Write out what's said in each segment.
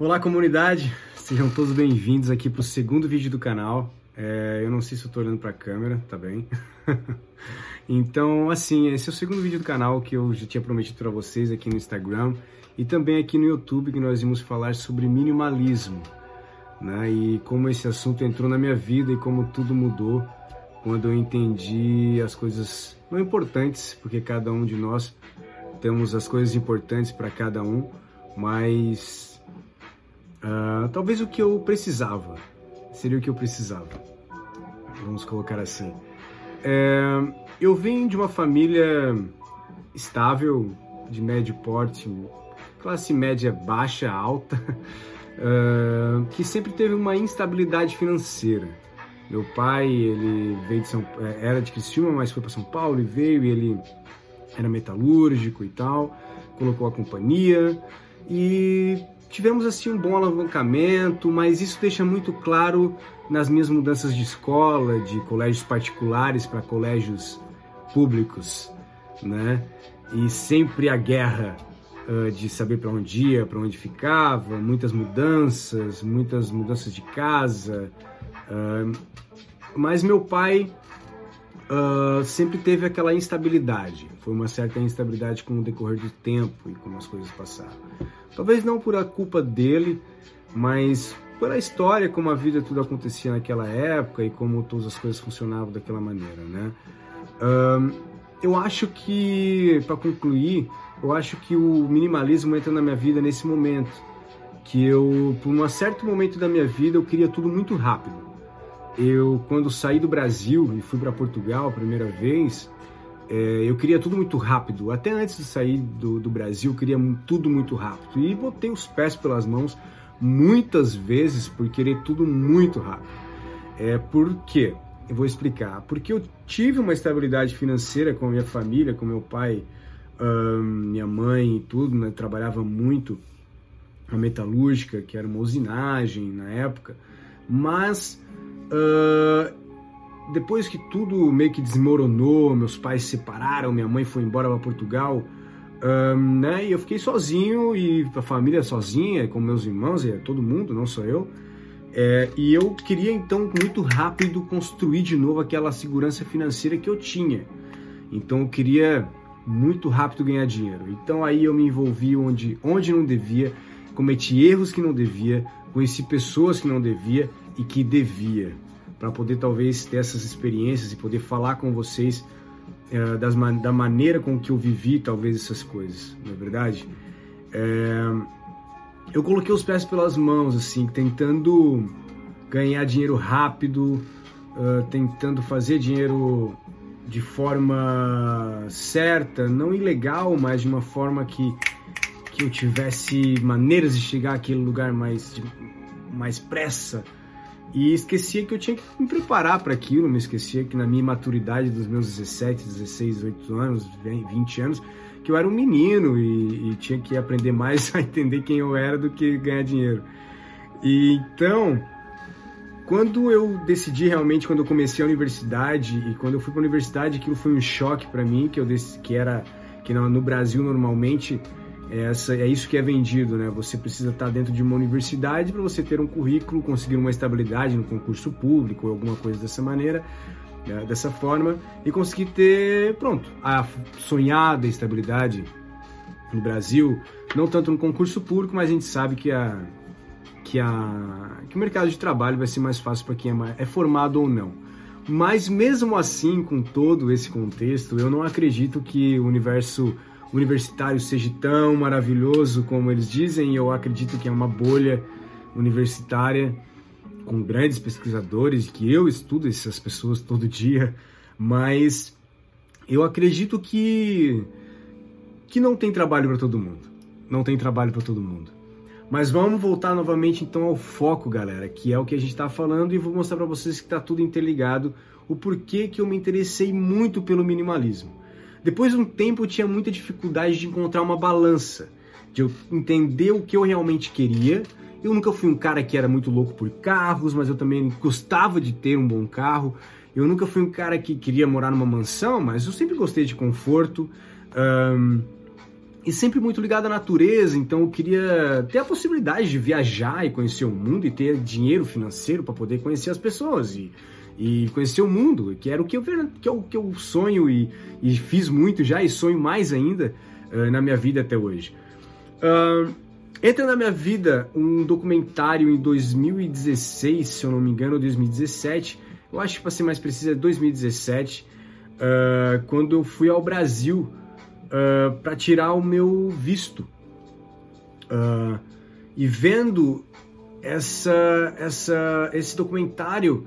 Olá comunidade, sejam todos bem-vindos aqui para o segundo vídeo do canal. É, eu não sei se eu tô olhando para a câmera, tá bem? então, assim, esse é o segundo vídeo do canal que eu já tinha prometido para vocês aqui no Instagram e também aqui no YouTube que nós vamos falar sobre minimalismo, né? E como esse assunto entrou na minha vida e como tudo mudou quando eu entendi as coisas não importantes, porque cada um de nós temos as coisas importantes para cada um, mas Uh, talvez o que eu precisava. Seria o que eu precisava. Vamos colocar assim. É, eu vim de uma família estável, de médio porte, classe média baixa, alta, uh, que sempre teve uma instabilidade financeira. Meu pai, ele veio de São, é, era de Criciúma, mas foi para São Paulo e veio e ele era metalúrgico e tal, colocou a companhia e tivemos assim um bom alavancamento, mas isso deixa muito claro nas minhas mudanças de escola, de colégios particulares para colégios públicos, né? E sempre a guerra uh, de saber para onde ia, para onde ficava, muitas mudanças, muitas mudanças de casa. Uh, mas meu pai uh, sempre teve aquela instabilidade. Foi uma certa instabilidade com o decorrer do tempo e como as coisas passaram. Talvez não por a culpa dele, mas pela história, como a vida tudo acontecia naquela época e como todas as coisas funcionavam daquela maneira, né? Uh, eu acho que, para concluir, eu acho que o minimalismo entra na minha vida nesse momento, que eu, por um certo momento da minha vida, eu queria tudo muito rápido eu quando saí do Brasil e fui para Portugal a primeira vez, é, eu queria tudo muito rápido. Até antes de sair do, do Brasil, eu queria tudo muito rápido. E botei os pés pelas mãos muitas vezes por querer tudo muito rápido. É, por quê? Eu vou explicar. Porque eu tive uma estabilidade financeira com a minha família, com meu pai, minha mãe e tudo, né? Trabalhava muito a metalúrgica, que era uma usinagem na época. Mas Uh, depois que tudo meio que desmoronou, meus pais se separaram, minha mãe foi embora para Portugal, um, né? E eu fiquei sozinho e a família sozinha, com meus irmãos e todo mundo, não só eu. É, e eu queria então muito rápido construir de novo aquela segurança financeira que eu tinha. Então eu queria muito rápido ganhar dinheiro. Então aí eu me envolvi onde, onde não devia, cometi erros que não devia, conheci pessoas que não devia e que devia, para poder talvez ter essas experiências e poder falar com vocês é, das, da maneira com que eu vivi talvez essas coisas, não é verdade? É, eu coloquei os pés pelas mãos, assim, tentando ganhar dinheiro rápido, uh, tentando fazer dinheiro de forma certa, não ilegal, mas de uma forma que, que eu tivesse maneiras de chegar àquele lugar mais, mais pressa, e esquecia que eu tinha que me preparar para aquilo, me esquecia que na minha maturidade dos meus 17, 16, 18 anos, 20 anos, que eu era um menino e, e tinha que aprender mais a entender quem eu era do que ganhar dinheiro. E então, quando eu decidi realmente, quando eu comecei a universidade e quando eu fui para a universidade, aquilo foi um choque para mim, que eu que era que no Brasil normalmente essa, é isso que é vendido, né? Você precisa estar dentro de uma universidade para você ter um currículo, conseguir uma estabilidade no concurso público ou alguma coisa dessa maneira, né? dessa forma, e conseguir ter, pronto, a sonhada estabilidade no Brasil, não tanto no concurso público, mas a gente sabe que a que, a, que o mercado de trabalho vai ser mais fácil para quem é, é formado ou não. Mas mesmo assim, com todo esse contexto, eu não acredito que o universo universitário seja tão maravilhoso como eles dizem, eu acredito que é uma bolha universitária com grandes pesquisadores, que eu estudo essas pessoas todo dia, mas eu acredito que que não tem trabalho para todo mundo. Não tem trabalho para todo mundo. Mas vamos voltar novamente então ao foco, galera, que é o que a gente está falando e vou mostrar para vocês que está tudo interligado, o porquê que eu me interessei muito pelo minimalismo. Depois de um tempo eu tinha muita dificuldade de encontrar uma balança, de eu entender o que eu realmente queria. Eu nunca fui um cara que era muito louco por carros, mas eu também gostava de ter um bom carro. Eu nunca fui um cara que queria morar numa mansão, mas eu sempre gostei de conforto. Um, e sempre muito ligado à natureza, então eu queria ter a possibilidade de viajar e conhecer o mundo e ter dinheiro financeiro para poder conhecer as pessoas e, e conhecer o mundo, que era o que eu, que eu, que eu sonho e, e fiz muito já e sonho mais ainda uh, na minha vida até hoje. Uh, entra na minha vida um documentário em 2016, se eu não me engano, 2017, eu acho que para ser mais preciso é 2017, uh, quando eu fui ao Brasil ah, para tirar o meu visto. E vendo essa, essa, esse documentário,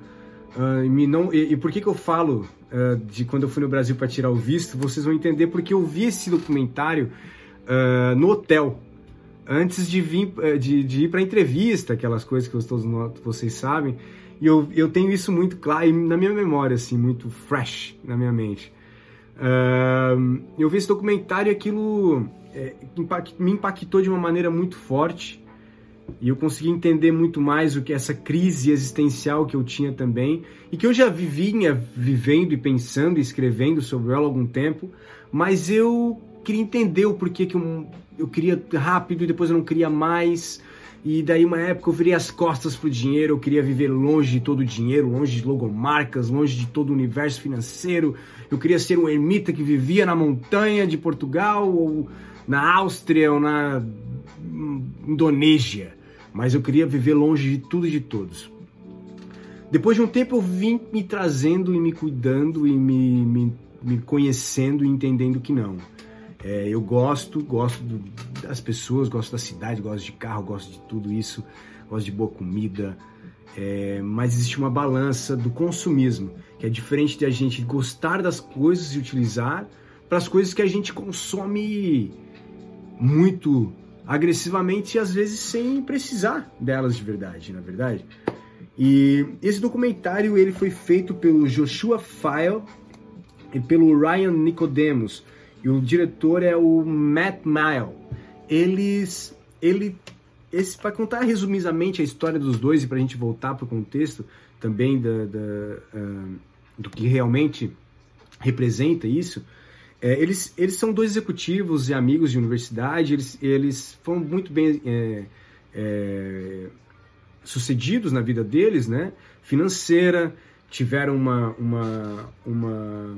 uh, não, e, e, por que, que eu falo de quando eu fui no Brasil para tirar o visto, vocês vão entender porque eu vi esse documentário no hotel antes de vir de, de ir para entrevista, aquelas coisas que todos vocês sabem. E eu, eu tenho isso muito claro na minha memória, assim, muito fresh na minha mente. Uh, eu vi esse documentário e aquilo é, me impactou de uma maneira muito forte e eu consegui entender muito mais o que essa crise existencial que eu tinha também e que eu já vinha vivendo e pensando e escrevendo sobre ela há algum tempo, mas eu queria entender o porquê que eu, eu queria rápido e depois eu não queria mais. E daí uma época eu virei as costas pro dinheiro, eu queria viver longe de todo o dinheiro, longe de logomarcas, longe de todo o universo financeiro. Eu queria ser um ermita que vivia na montanha de Portugal ou na Áustria ou na Indonésia, mas eu queria viver longe de tudo e de todos. Depois de um tempo eu vim me trazendo e me cuidando e me, me, me conhecendo e entendendo que não. É, eu gosto, gosto do, das pessoas, gosto da cidade, gosto de carro, gosto de tudo isso, gosto de boa comida, é, mas existe uma balança do consumismo, que é diferente de a gente gostar das coisas e utilizar para as coisas que a gente consome muito agressivamente e às vezes sem precisar delas de verdade, na verdade. E esse documentário ele foi feito pelo Joshua File e pelo Ryan Nicodemus e o diretor é o Matt Mile. Eles, ele, esse para contar resumidamente a história dos dois e para a gente voltar para o contexto também da, da uh, do que realmente representa isso. É, eles, eles são dois executivos e amigos de universidade. Eles, eles foram muito bem é, é, sucedidos na vida deles, né? Financeira, tiveram uma, uma, uma,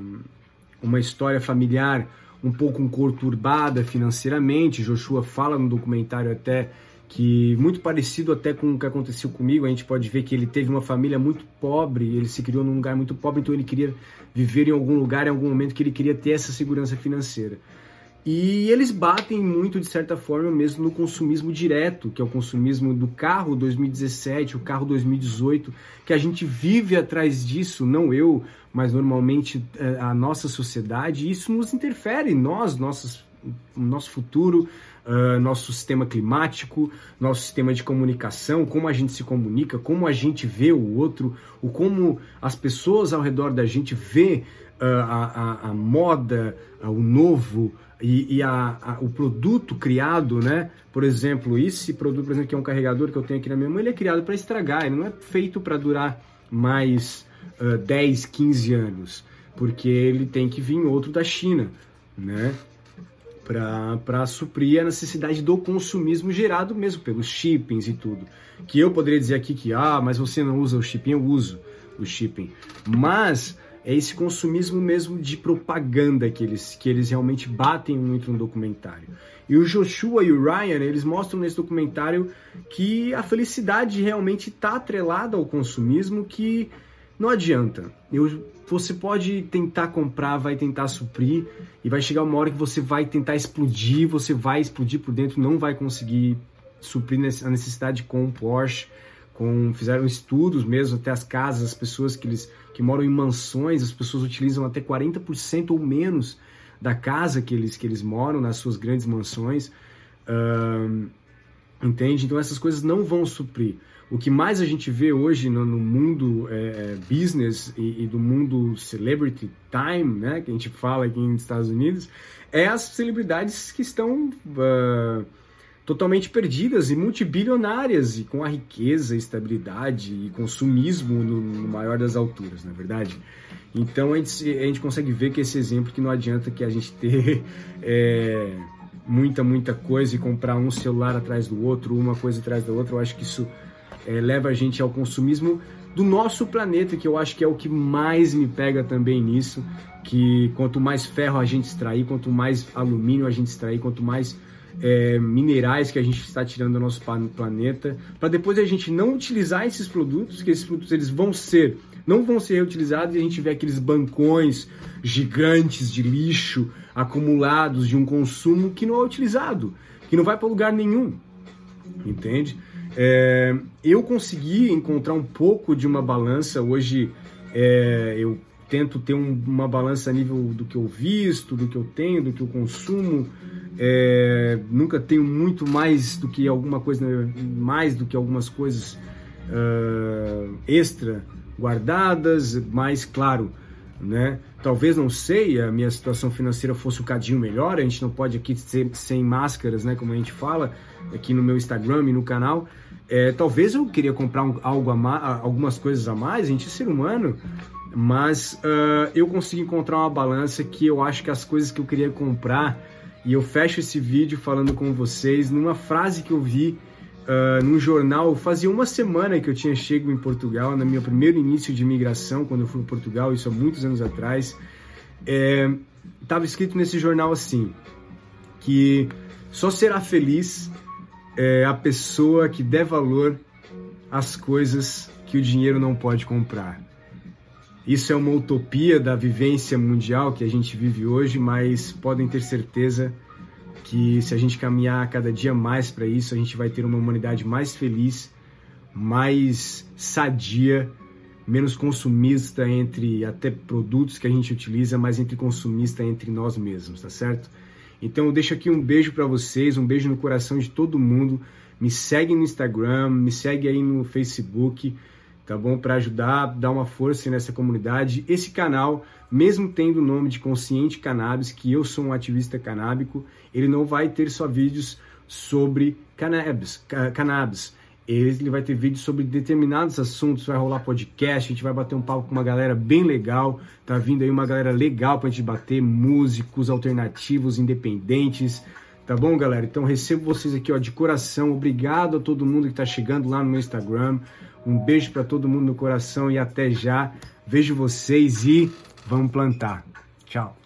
uma história familiar um pouco conturbada financeiramente. Joshua fala no documentário até que muito parecido até com o que aconteceu comigo, a gente pode ver que ele teve uma família muito pobre, ele se criou num lugar muito pobre, então ele queria viver em algum lugar, em algum momento que ele queria ter essa segurança financeira. E eles batem muito, de certa forma, mesmo no consumismo direto, que é o consumismo do carro 2017, o carro 2018, que a gente vive atrás disso, não eu, mas normalmente eh, a nossa sociedade, e isso nos interfere, nós, nossos, nosso futuro, uh, nosso sistema climático, nosso sistema de comunicação, como a gente se comunica, como a gente vê o outro, o como as pessoas ao redor da gente vê uh, a, a, a, moda, uh, o novo, e, e a, o produto criado, né? Por exemplo, esse produto, por exemplo, que é um carregador que eu tenho aqui na minha mão, ele é criado para estragar, ele não é feito para durar mais uh, 10, 15 anos, porque ele tem que vir outro da China, né? Para suprir a necessidade do consumismo gerado mesmo pelos shippings e tudo. Que eu poderia dizer aqui que, ah, mas você não usa o shipping, eu uso o shipping. Mas é esse consumismo mesmo de propaganda que eles, que eles realmente batem muito no documentário. E o Joshua e o Ryan, eles mostram nesse documentário que a felicidade realmente está atrelada ao consumismo, que não adianta. Eu, você pode tentar comprar, vai tentar suprir, e vai chegar uma hora que você vai tentar explodir, você vai explodir por dentro, não vai conseguir suprir a necessidade com o Porsche, com, fizeram estudos mesmo, até as casas, as pessoas que, eles, que moram em mansões, as pessoas utilizam até 40% ou menos da casa que eles, que eles moram, nas suas grandes mansões. Uh, entende? Então essas coisas não vão suprir. O que mais a gente vê hoje no, no mundo é, é business e, e, do mundo celebrity time, né, que a gente fala aqui nos Estados Unidos, é as celebridades que estão uh, totalmente perdidas e multibilionárias e com a riqueza, estabilidade e consumismo no, no maior das alturas, na é verdade. Então a gente, a gente, consegue ver que esse exemplo que não adianta que a gente ter é, muita, muita coisa e comprar um celular atrás do outro, uma coisa atrás da outra. Eu acho que isso é, leva a gente ao consumismo do nosso planeta, que eu acho que é o que mais me pega também nisso, que quanto mais ferro a gente extrair, quanto mais alumínio a gente extrair, quanto mais é, minerais que a gente está tirando do nosso planeta, para depois a gente não utilizar esses produtos, que esses produtos eles vão ser, não vão ser reutilizados e a gente vê aqueles bancões gigantes de lixo acumulados de um consumo que não é utilizado, que não vai para lugar nenhum, entende? É, eu consegui encontrar um pouco de uma balança hoje. É, eu tento ter um, uma balança a nível do que eu visto, do que eu tenho, do que eu consumo. É, nunca tenho muito mais do que alguma coisa, mais do que algumas coisas uh, extra guardadas, mas claro, né? Talvez não sei, a minha situação financeira fosse um cadinho melhor. A gente não pode aqui ser sem máscaras, né? Como a gente fala aqui no meu Instagram e no canal. É, talvez eu queria comprar um, algo a algumas coisas a mais, a gente é ser humano, mas uh, eu consegui encontrar uma balança que eu acho que as coisas que eu queria comprar, e eu fecho esse vídeo falando com vocês numa frase que eu vi uh, num jornal, fazia uma semana que eu tinha chego em Portugal, no meu primeiro início de imigração, quando eu fui para Portugal, isso há muitos anos atrás, estava é, escrito nesse jornal assim, que só será feliz é a pessoa que der valor às coisas que o dinheiro não pode comprar. Isso é uma utopia da vivência mundial que a gente vive hoje, mas podem ter certeza que se a gente caminhar cada dia mais para isso, a gente vai ter uma humanidade mais feliz, mais sadia, menos consumista entre até produtos que a gente utiliza, mas entre consumista entre nós mesmos, tá certo? Então eu deixo aqui um beijo para vocês, um beijo no coração de todo mundo. Me segue no Instagram, me segue aí no Facebook, tá bom? Para ajudar, dar uma força nessa comunidade. Esse canal, mesmo tendo o nome de Consciente Cannabis, que eu sou um ativista canábico, ele não vai ter só vídeos sobre cannabis, cannabis ele vai ter vídeos sobre determinados assuntos, vai rolar podcast, a gente vai bater um papo com uma galera bem legal, tá vindo aí uma galera legal pra gente bater, músicos alternativos, independentes, tá bom, galera? Então recebo vocês aqui, ó, de coração, obrigado a todo mundo que tá chegando lá no meu Instagram, um beijo para todo mundo no coração e até já, vejo vocês e vamos plantar. Tchau.